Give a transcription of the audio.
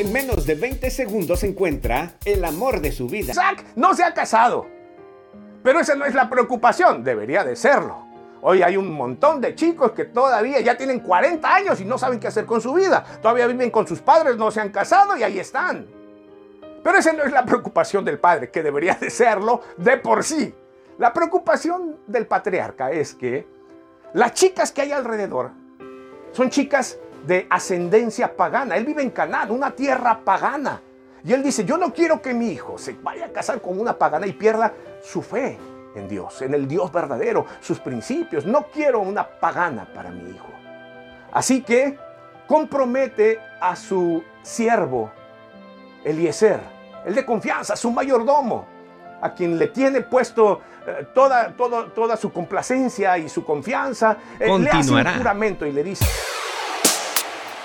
En menos de 20 segundos encuentra el amor de su vida. Isaac no se ha casado. Pero esa no es la preocupación, debería de serlo. Hoy hay un montón de chicos que todavía ya tienen 40 años y no saben qué hacer con su vida. Todavía viven con sus padres, no se han casado y ahí están. Pero esa no es la preocupación del padre, que debería de serlo de por sí. La preocupación del patriarca es que las chicas que hay alrededor son chicas de ascendencia pagana. Él vive en Canaán, una tierra pagana. Y él dice, yo no quiero que mi hijo se vaya a casar con una pagana y pierda su fe en Dios, en el Dios verdadero, sus principios. No quiero una pagana para mi hijo. Así que compromete a su siervo, Eliezer, el de confianza, su mayordomo, a quien le tiene puesto eh, toda, toda su complacencia y su confianza. Eh, le hace un juramento y le dice...